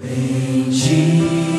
Bendita.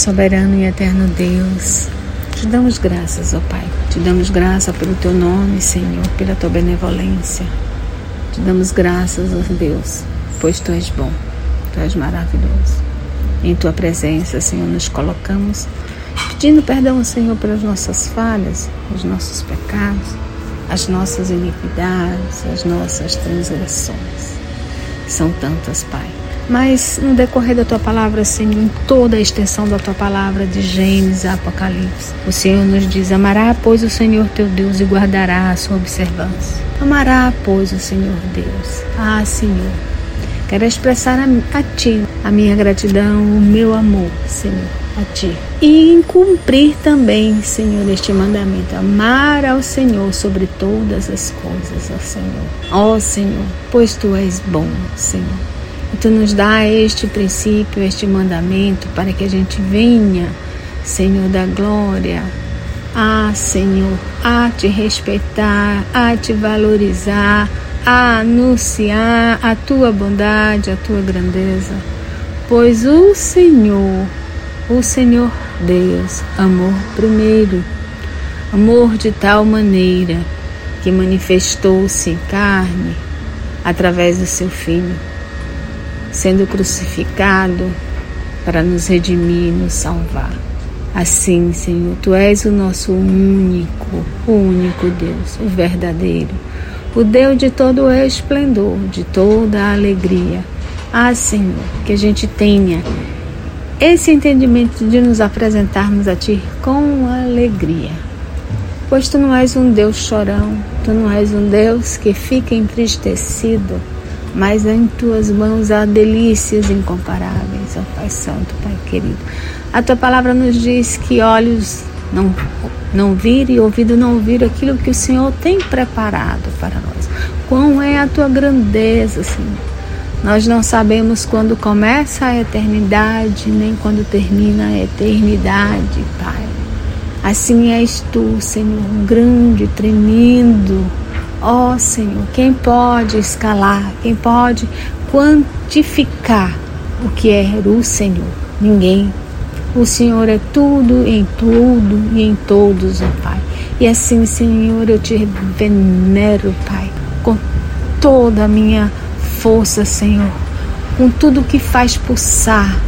Soberano e eterno Deus, te damos graças, ó Pai. Te damos graça pelo teu nome, Senhor, pela tua benevolência. Te damos graças, ó Deus, pois tu és bom, tu és maravilhoso. Em tua presença, Senhor, nos colocamos pedindo perdão, Senhor, pelas nossas falhas, os nossos pecados, as nossas iniquidades, as nossas transgressões. São tantas, Pai mas no decorrer da tua palavra, Senhor, em toda a extensão da tua palavra, de Gênesis a Apocalipse, o Senhor nos diz: Amará, pois, o Senhor teu Deus e guardará a sua observância. Amará, pois, o Senhor Deus. Ah, Senhor, quero expressar a, a ti a minha gratidão, o meu amor, Senhor, a ti. E cumprir também, Senhor, este mandamento: amar ao Senhor sobre todas as coisas, ó Senhor. Ó Senhor, pois tu és bom, Senhor e tu nos dá este princípio, este mandamento, para que a gente venha, Senhor da glória, a Senhor, a te respeitar, a te valorizar, a anunciar a tua bondade, a tua grandeza. Pois o Senhor, o Senhor Deus, amor primeiro, amor de tal maneira que manifestou-se em carne através do seu Filho sendo crucificado para nos redimir e nos salvar. Assim, Senhor, Tu és o nosso único, o único Deus, o verdadeiro, o Deus de todo o esplendor, de toda a alegria. Ah, Senhor, que a gente tenha esse entendimento de nos apresentarmos a Ti com alegria. Pois Tu não és um Deus chorão, Tu não és um Deus que fica entristecido mas em tuas mãos há delícias incomparáveis, ó Pai Santo, Pai querido. A tua palavra nos diz que olhos não, não viram e ouvido não ouvir aquilo que o Senhor tem preparado para nós. Quão é a tua grandeza, Senhor. Nós não sabemos quando começa a eternidade, nem quando termina a eternidade, Pai. Assim és tu, Senhor, grande, tremendo, Ó oh, Senhor, quem pode escalar, quem pode quantificar o que é o Senhor? Ninguém. O Senhor é tudo, em tudo e em todos, ó Pai. E assim, Senhor, eu te venero, Pai, com toda a minha força, Senhor, com tudo que faz pulsar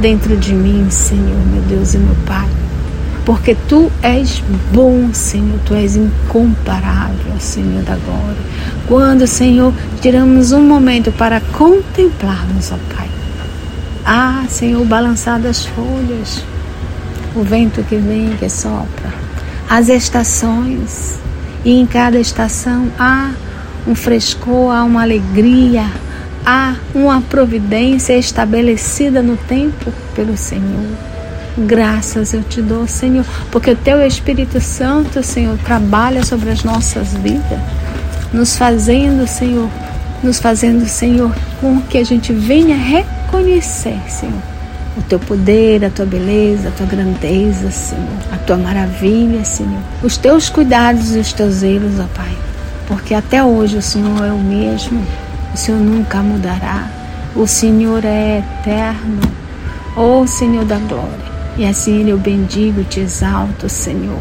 dentro de mim, Senhor, meu Deus e meu Pai porque tu és bom, Senhor, tu és incomparável, Senhor da glória. Quando, Senhor, tiramos um momento para contemplarmos, ó Pai. Ah, Senhor, balançar das folhas, o vento que vem, que sopra, as estações, e em cada estação há um frescor, há uma alegria, há uma providência estabelecida no tempo pelo Senhor. Graças eu te dou, Senhor, porque o teu Espírito Santo, Senhor, trabalha sobre as nossas vidas, nos fazendo, Senhor, nos fazendo, Senhor, com que a gente venha reconhecer, Senhor, o teu poder, a tua beleza, a tua grandeza, Senhor, a tua maravilha, Senhor, os teus cuidados e os teus zelos, ó Pai, porque até hoje o Senhor é o mesmo, o Senhor nunca mudará, o Senhor é eterno, ó Senhor da glória. E assim eu bendigo e te exalto, Senhor.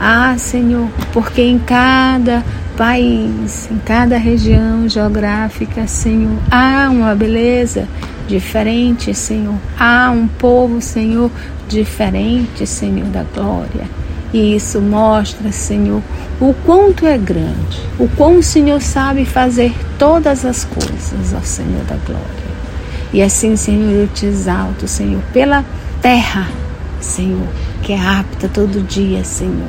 Ah, Senhor, porque em cada país, em cada região geográfica, Senhor, há uma beleza diferente, Senhor. Há um povo, Senhor, diferente, Senhor da glória. E isso mostra, Senhor, o quanto é grande, o quão o Senhor sabe fazer todas as coisas, ó Senhor da glória. E assim, Senhor, eu te exalto, Senhor, pela terra, Senhor, que é apta todo dia, Senhor,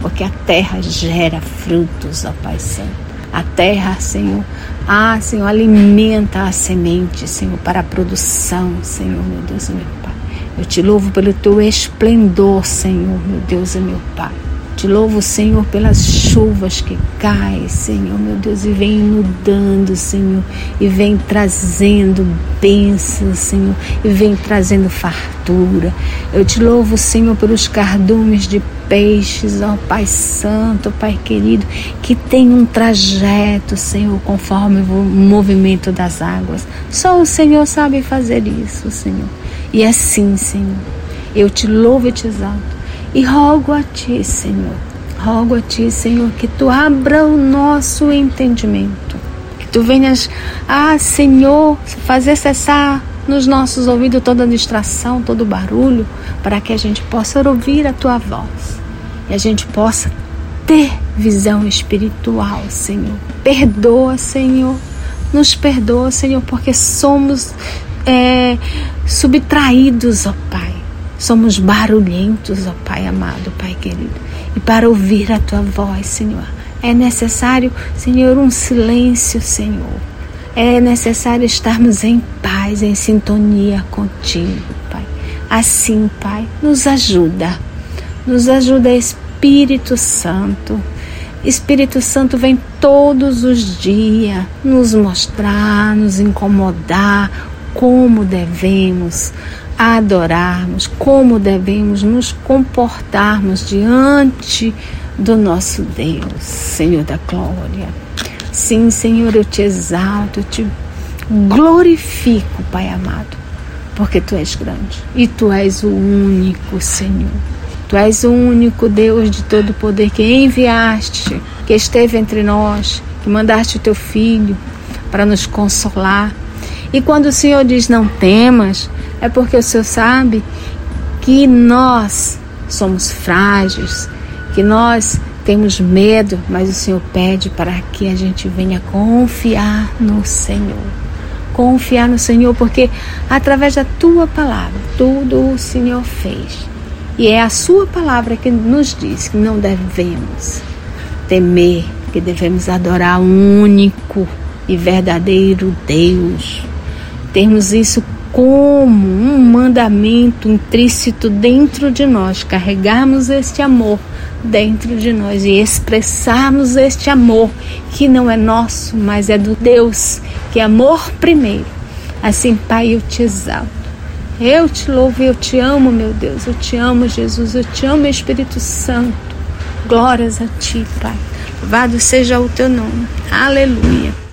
porque a terra gera frutos, ó Pai Santo. A terra, Senhor, ah, Senhor, alimenta a semente, Senhor, para a produção, Senhor, meu Deus e meu Pai. Eu te louvo pelo teu esplendor, Senhor, meu Deus e meu Pai. Te louvo, Senhor, pelas chuvas que caem, Senhor, meu Deus, e vem inundando, Senhor, e vem trazendo bênçãos, Senhor, e vem trazendo fartura. Eu te louvo, Senhor, pelos cardumes de peixes, ó Pai Santo, Pai querido, que tem um trajeto, Senhor, conforme o movimento das águas. Só o Senhor sabe fazer isso, Senhor. E assim, Senhor, eu te louvo e te exalto. E rogo a Ti, Senhor, rogo a Ti, Senhor, que Tu abra o nosso entendimento. Que Tu venhas, ah, Senhor, fazer cessar nos nossos ouvidos toda distração, todo barulho, para que a gente possa ouvir a Tua voz e a gente possa ter visão espiritual, Senhor. Perdoa, Senhor. Nos perdoa, Senhor, porque somos é, subtraídos, ó Pai. Somos barulhentos, ó Pai amado, Pai querido. E para ouvir a tua voz, Senhor, é necessário, Senhor, um silêncio, Senhor. É necessário estarmos em paz, em sintonia contigo, Pai. Assim, Pai, nos ajuda. Nos ajuda, Espírito Santo. Espírito Santo vem todos os dias nos mostrar, nos incomodar, como devemos adorarmos, como devemos nos comportarmos diante do nosso Deus, Senhor da glória. Sim, Senhor, eu te exalto, eu te glorifico, Pai amado, porque tu és grande e tu és o único Senhor. Tu és o único Deus de todo poder que enviaste, que esteve entre nós, que mandaste o teu filho para nos consolar e quando o Senhor diz não temas, é porque o Senhor sabe que nós somos frágeis, que nós temos medo, mas o Senhor pede para que a gente venha confiar no Senhor. Confiar no Senhor, porque através da tua palavra, tudo o Senhor fez. E é a sua palavra que nos diz que não devemos temer, que devemos adorar o único e verdadeiro Deus termos isso como um mandamento intrínseco dentro de nós, carregarmos este amor dentro de nós e expressarmos este amor que não é nosso, mas é do Deus, que é amor primeiro. Assim, Pai, eu te exalto. Eu te louvo, eu te amo, meu Deus. Eu te amo, Jesus. Eu te amo, Espírito Santo. Glórias a ti, Pai. Louvado seja o teu nome. Aleluia.